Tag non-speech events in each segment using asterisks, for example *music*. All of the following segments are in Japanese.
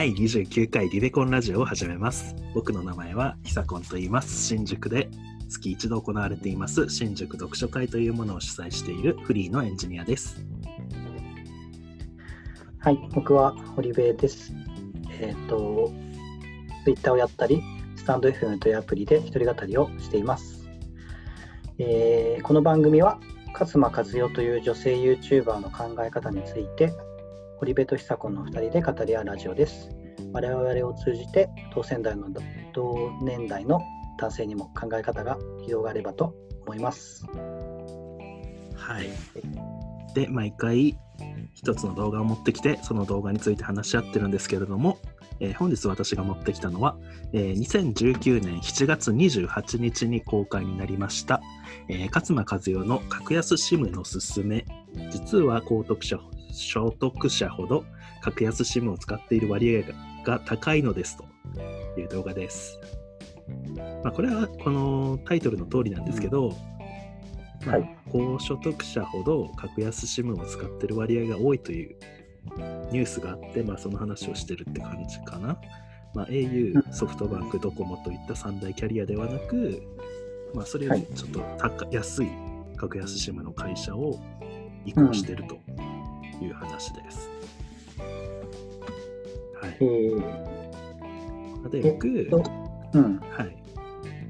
第29回リベコンラジオを始めます。僕の名前はひさこんと言います。新宿で月一度行われています新宿読書会というものを主催しているフリーのエンジニアです。はい、僕は堀部です。えっ、と、Twitter をやったり、スタンド FM というアプリで一人語りをしています。えーこの番組は、勝間和代という女性 YouTuber の考え方について、堀部と久子の2人で語り合うラジオです。我々を通じて、同世代の同年代の男性にも考え方が広がればと思います。はい。で、毎回一つの動画を持ってきて、その動画について話し合ってるんですけれども、えー本日私が持ってきたのは、えー2019年7月28日に公開になりました、えー勝間和代の格安 SIM のすすめ。実は高得者所得者ほど格安 SIM を使っている割合がが高いのですという動画です。まあ、これはこのタイトルの通りなんですけど、ま高所得者ほど格安 SIM を使ってる割合が多いというニュースがあって、まあ、その話をしてるって感じかな。まあ、au う、ソフトバンク、ドコモといった三大キャリアではなく、まあ、それよりちょっと高安い格安 SIM の会社を移行してるという話です。はいえ。ーで、僕、えっとうん。はい。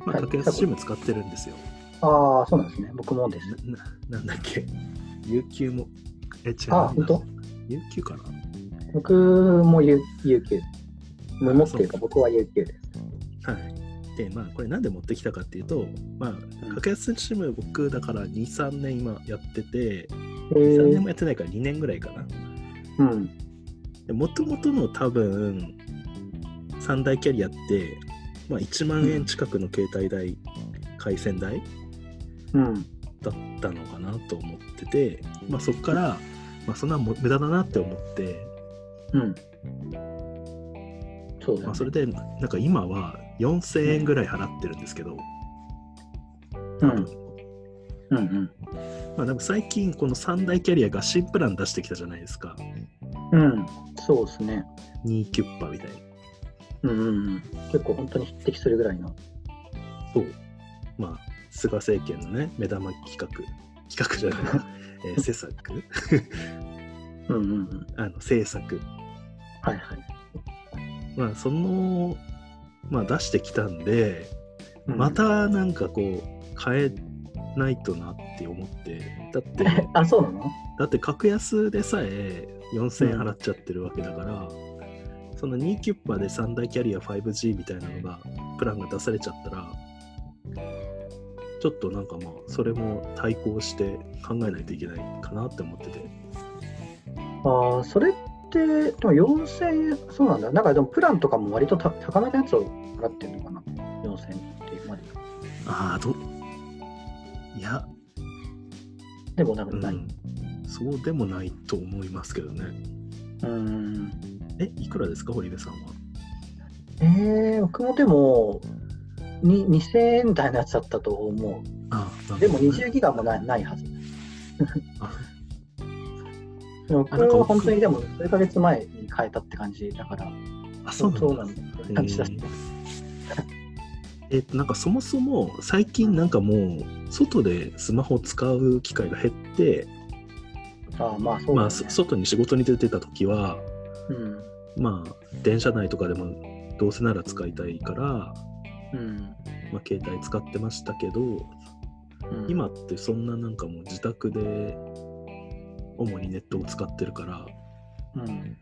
まあ、はい格安 SIM 使ってるんですよ。ああ、そうなんですね。僕もです。なななんだっけ ?UQ も、え、違う。あ本当 ?UQ かな？僕も U- UQ。もっていうか僕は UQ です。はい。で、まあ、これなんで持ってきたかっていうと、まあ、うん格安 SIM 僕だから2、3年今やってて、え3年もー、やってないから2年ぐらいかな。うん。もともとの多分、三大キャリアって、まあ、1万円近くの携帯代、回線代うん。だったのかなと思ってて、まあ、そこから、まあ、そんなも無駄だなって思って、うん。そうだ、ねまあ、それでなんか今は4000円ぐらい払ってるんですけど、うん。うんうん。まあ、でも最近この三大キャリアが新プラン出してきたじゃないですかうん。そうですね。2キュッパみたいなうんうんうん。結構本当に匹敵するぐらいの。そうまあ菅政権のね目玉企画企画じゃないな、*laughs* えー施策うんうんうん。あの政策はいはい。まあそのまあ出してきたんで、うんま。たなんかこう変えないとなって思ってだって *laughs* あ、そうなの？だって格安でさえ4000円払っちゃってるわけだから、その2キュッパで3大キャリア 5G みたいなのがプランが出されちゃったらちょっとなんかまあそれも対抗して考えないといけないかなって思っててああ、それって、でも4000円、そうなんだ。なんかでもプランとかも割とた高めのやつを払ってるのかな ?4000 円っていうまで。ああどいや、でもなんかない。うん、そうでもないと思いますけどねうん。えいくらですか堀部さんは？えー、僕もでも、に2000円台のやつだったと思う。ああでもなるほどね20ギガもないないはず。僕は本当にでも数ヶ月前に変えたって感じだから、あそうなんだそうなんだ感じだし。えっとなんかそもそも最近なんかもう外でスマホを使う機会が減って、ああまあそうまあ、外に仕事に出てた時はうん。まあ電車内とかでもどうせなら使いたいから、うん。まあ、携帯使ってましたけどうん今ってそんななんかもう自宅で主にネットを使ってるからうん。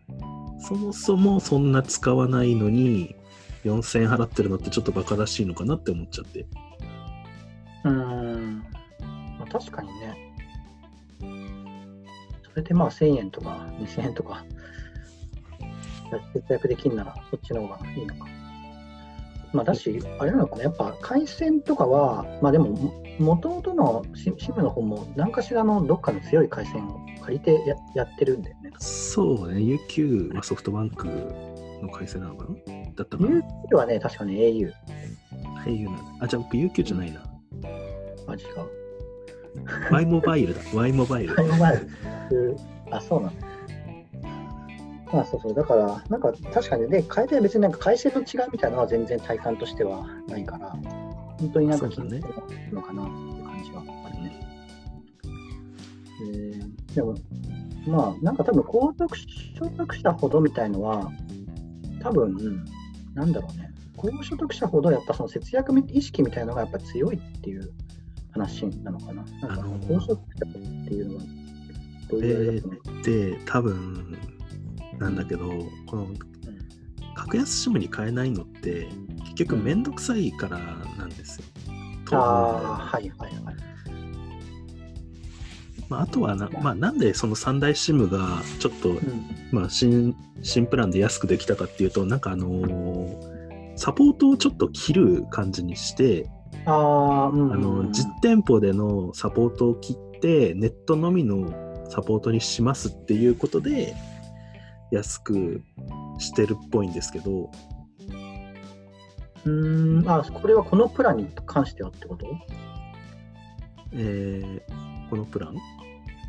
そもそもそんな使わないのに4000円払ってるのってちょっとバカらしいのかなって思っちゃってうん。まあ、確かにね。それでまあ1000円とか2000円とか節約できるならそっちの方がいいのか。まあだし、あれなのかな、やっぱ回線とかは、まあでも、もともとのシ SIM の方も何かしらのどっかの強い回線を借りてややってるんだよね。そうね UQ はソフトバンクの回線なのかな？だったかな？UQ はね、確かに au。au なんだ。あじゃあ僕 UQ じゃないな。マジか。Y モバイルだ。Y モバイルタイムマイルあ、そうなんだ。まあそうそう、だから、なんか確かに、で、変えて別になんか回線の違いみたいなのは全然体感としてはないから、本当になんか気になるのかなっていう感じはあるね。えーでも、まあ、なんか多分高速所得者ほどみたいのは、多分、なんだろうね、高所得者ほどやっぱその節約意識みたいなのがやっぱ強いっていう話なのかな。なんかあのー高所得者っていうのは、どういうあれだと思う？で、多分なんだけど、この格安シムに変えないのって、結局めんどくさいからなんですよ。うんああ、はいはいはい。まあ、あとはな、まあ、なんでその三大シムがちょっと、うん。まあ、新新プランで安くできたかっていうと、なんかあのーサポートをちょっと切る感じにして、ああ、うん。あの実店舗でのサポートを切って、ネットのみのサポートにしますっていうことで、安くしてるっぽいんですけど、うーん、あ、これはこのプランに関してはってこと？えーこのプラン？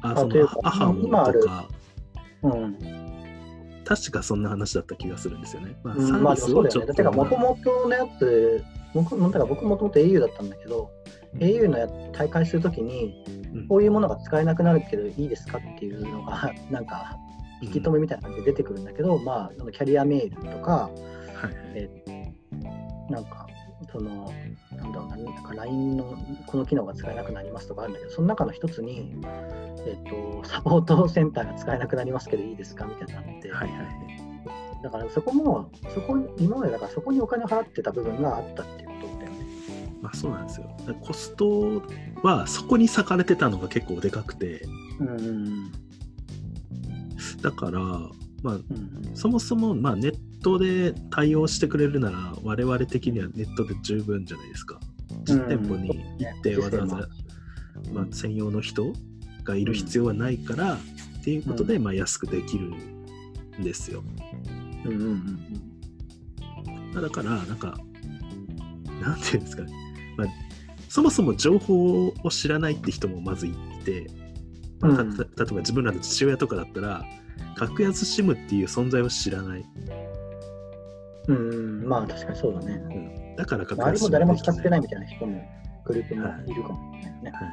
あ、あそのアハモとか、うん。確かそんな話だった気がするんですよね。まあ、うん、サ。ービスをちょっと、てか、もともとのやつ、僕なんだか僕もともと au だったんだけど、au のや大会するときに、うん。こういうものが使えなくなるけどいいですかっていうのが、*laughs* なんか、引き止めみたいな感じで出てくるんだけど、まあ、キャリアメールとか、はいはい。えなんか、その、なんだろうな、なんか LINE のこの機能が使えなくなりますとかあるんだけど、その中の一つに、えっと、サポートセンターが使えなくなりますけどいいですかみたいなのって、はいはいだからそこも、そこに今までだからそこにお金を払ってた部分があったっていうことだよね。まあそうなんですよ。コストはそこに割かれてたのが結構でかくて、うんうんだから、まあ、うん。そもそもまあネットで対応してくれるなら、我々的にはネットで十分じゃないですか。実店舗に行ってわざわざ、まあ、専用の人がいる必要はないから、っていうことで、まあ、安くできるんですよ。うんうんうんまあだから、なんか、なんていうんですかね、まあ、そもそも情報を知らないって人もまずいて、まあ例えば自分らの父親とかだったら、格安 SIM っていう存在を知らない。うんうん、まあ確かにそうだね。うん。だから格安周り SIM も誰も使ってないみたいな人もグループもい。るかもしれないね。はい。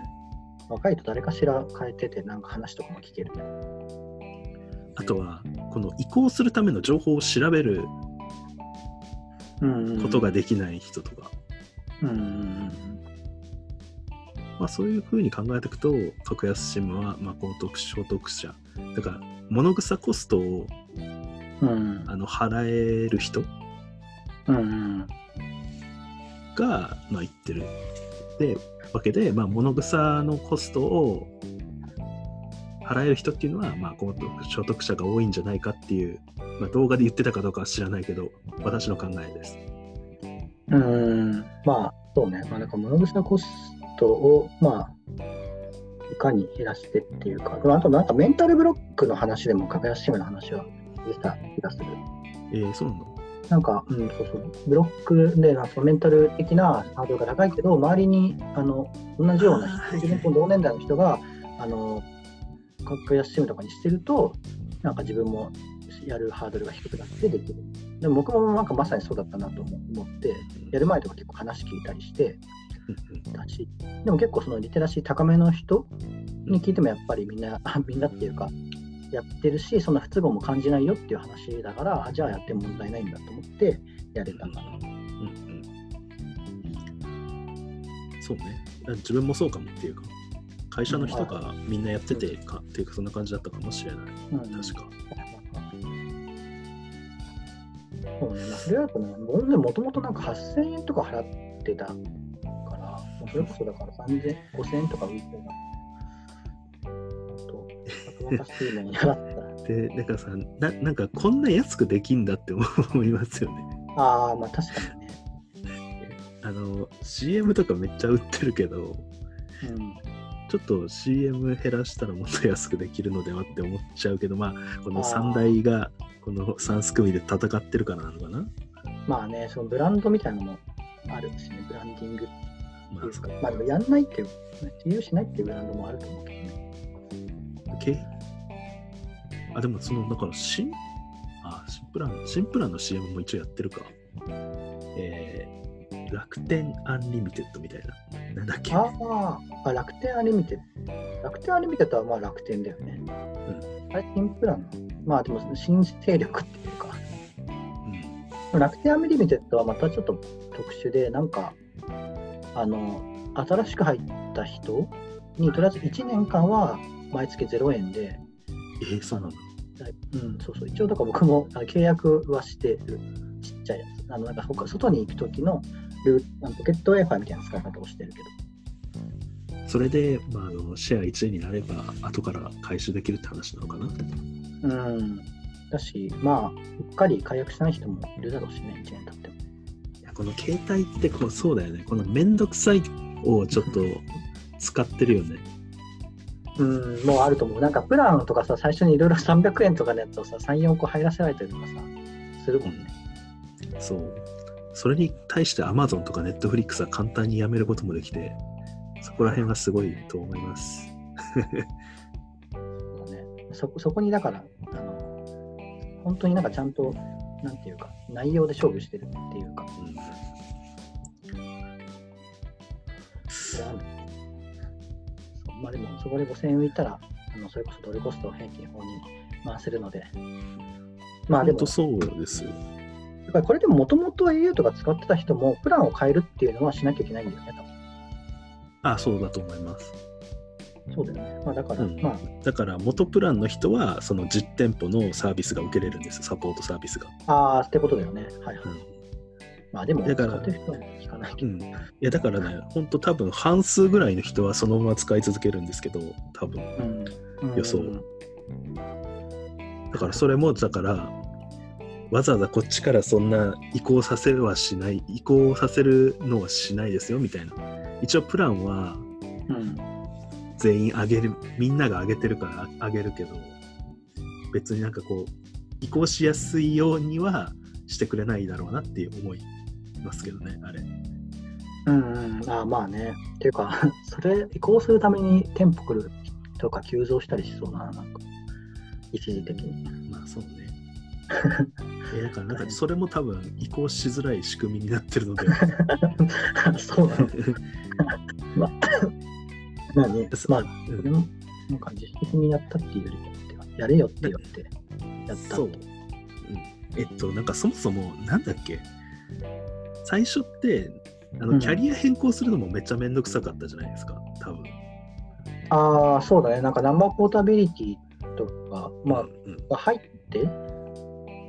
若いと誰かしら変えてて、なんか話とかも聞けるね。あとは、この移行するための情報を調べるうんことができない人とか、うんまあ、そういうふうに考えていくと、格安 SIM は、まあ、高得所得者、だから、物草コストをうんうん。あの払える人が、まあ、言ってる。で、わけで、まあ、物草のコストを払える人っていうのは、まあ、高得所得者が多いんじゃないかっていう、まあ、動画で言ってたかどうかは知らないけど、私の考えです。うんまあそうね、まあ、なんか物草コストを、まあ、いかに減らしてっていうか、あとなんかメンタルブロックの話でも、格安シムの話は出た気がする。えー、そうなの？なんか、うん、そうそう、ブロックで、なんかメンタル的なハードルが高いけど、周りにあの同じような自分と同年代の人が、あの格安シムとかにしてると、なんか自分もやるハードルが低くなってできる。でも僕もなんかまさにそうだったなと思って、やる前とか結構話聞いたりしてうんたし、でも結構そのリテラシー高めの人に聞いてもやっぱりみんな、あ *laughs* みんなっていうか、やってるし、そんな不都合も感じないよっていう話だから、あじゃあやっても問題ないんだと思ってやれたかな。うんうんそうね。自分もそうかもっていうか、会社の人がみんなやっててか、っていうか、そんな感じだったかもしれない。うん確か。そうね、まあ、それだとね、僕でもともとなんか8000円とか払ってたから、まあそれこそだから3000、5000円とか浮いてた。と、若々しいのに払った。で、だからさな、なんかこんな安くできんだって思いますよね。ああ、まあ確かにね。あの、CM とかめっちゃ売ってるけど、うん。ちょっと CM 減らしたらもっと安くできるのではって思っちゃうけど、まあ、このあー3台が、この3組で戦ってるからなのかな？まあね、そのブランドみたいなのもあるしね、ブランディングってまいうか、まあでもやんないっていう、自由しないっていうブランドもあると思うけどね。あ、けあ、でもその、だから新、新プラン、新プランの CM も一応やってるか。えー、楽天 Unlimited みたいな。なんだっけ？ああ、楽天アンリミテッド。楽天 Unlimited はまあ楽天だよね。あれ、新プラン？まあでも新勢力っていうか、うん。楽天 Unlimited はまたちょっと特殊で、なんか、あの、新しく入った人にとりあえず1年間は毎月0円で、えー、そうなんだ。うん、そうそう、一応だから僕も契約はしてる、ちっちゃいやつ。あのなんか海外に行く時のルーポケット Wi-Fi みたいな使い方をしてるけど。それで、まあ、あのシェア1位になれば、後から回収できるって話なのかな。うん。だし、まあ、うっかり解約しない人もいるだろうしね、1年経っても。いやこの携帯ってこうそうだよね。このめんどくさいをちょっと使ってるよね。うん、もうあると思う。なんかプランとかさ、最初にいろいろ300円とかのやつをさ、3、4個入らせられたりとかさ、するもんね。そう。それに対して Amazon とか Netflix は簡単にやめることもできて、そこら辺はすごいと思います。もうねそそこにだから、あの、本当になんかちゃんと、なんていうか、内容で勝負してるっていうか、うんまあでも、そこで5000円浮いたら、あのそれこそドルコストを平均法に回せるので、まあでもそうですよ。だからこれでももともと au とか使ってた人も、プランを変えるっていうのはしなきゃいけないんだよね、あ、そうだと思います。そうだよね。まあだから、うんまあ、だから元プランの人はその実店舗のサービスが受けれるんですサポートサービスが、ああ、ってことだよね。はいはい。うんまあでも、だから使ってる人は聞かない。うん、いやだからね本当多分半数ぐらいの人はそのまま使い続けるんですけど多分うん。予想うんだからそれもだからわざわざこっちからそんな移行させるはしない移行させるのはしないですよみたいな一応プランはうん。全員上げるみんなが上げてるから上げるけど別になんかこう移行しやすいようにはしてくれないだろうなっていう思いますけどねあれうんうん。ああ、まあね。っていうか、*laughs* それ移行するために店舗来るとか急増したりしそうだな、なんか。一時的に。まあそうね *laughs* えだからなんかそれも多分移行しづらい仕組みになってるので *laughs* そうなの。まあ、まあね、まあ、うんなんか自主的にやったっていうよりは、やれよって言って、やったそう、うん、えっとなんかそもそもなんだっけ？最初ってあうん。のキャリア変更するのもめっちゃめんどくさかったじゃないですか。多分。ああ、そうだね。なんかナンバーポータビリティとか、まあ、うんが入って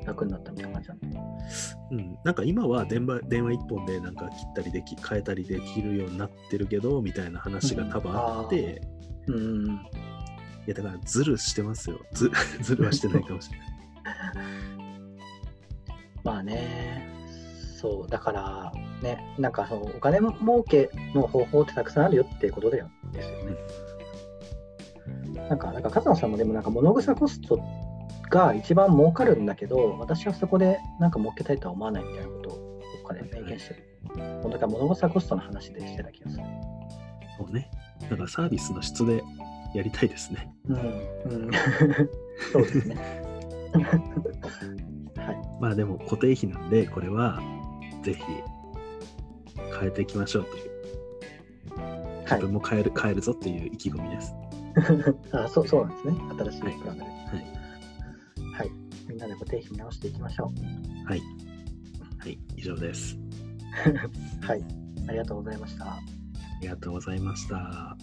楽になったみたいな感じなんだうん、なんか今は電話電話一本でなんか切ったりでき変えたりできるようになってるけどみたいな話が多分あって、うん。いやだからズルしてますよ。ズズルはしてないかもしれない。*laughs* まあね、そう、だから、ね、なんかそのお金儲けの方法ってたくさんあるよっていうことだよですよね。なんか、なんか勝野さんもでもなんか物草コストが一番儲かるんだけど、私はそこでなんか儲けたいとは思わないみたいなことをどっかで明言してる。もうだから物草コストの話でしてた気がする。そうねだからサービスの質でやりたいですねうん、うん、*laughs* そうですね。*laughs* はい。まあでも固定費なんでこれはぜひ変えていきましょうという自はい分も変える変えるぞっていう意気込みです *laughs* あそうそうなんですね。新しいプランで。はいはい。みんなで固定費見直していきましょはいはい以上ですう。*laughs* はい。ありがとうございました。ありがとうございました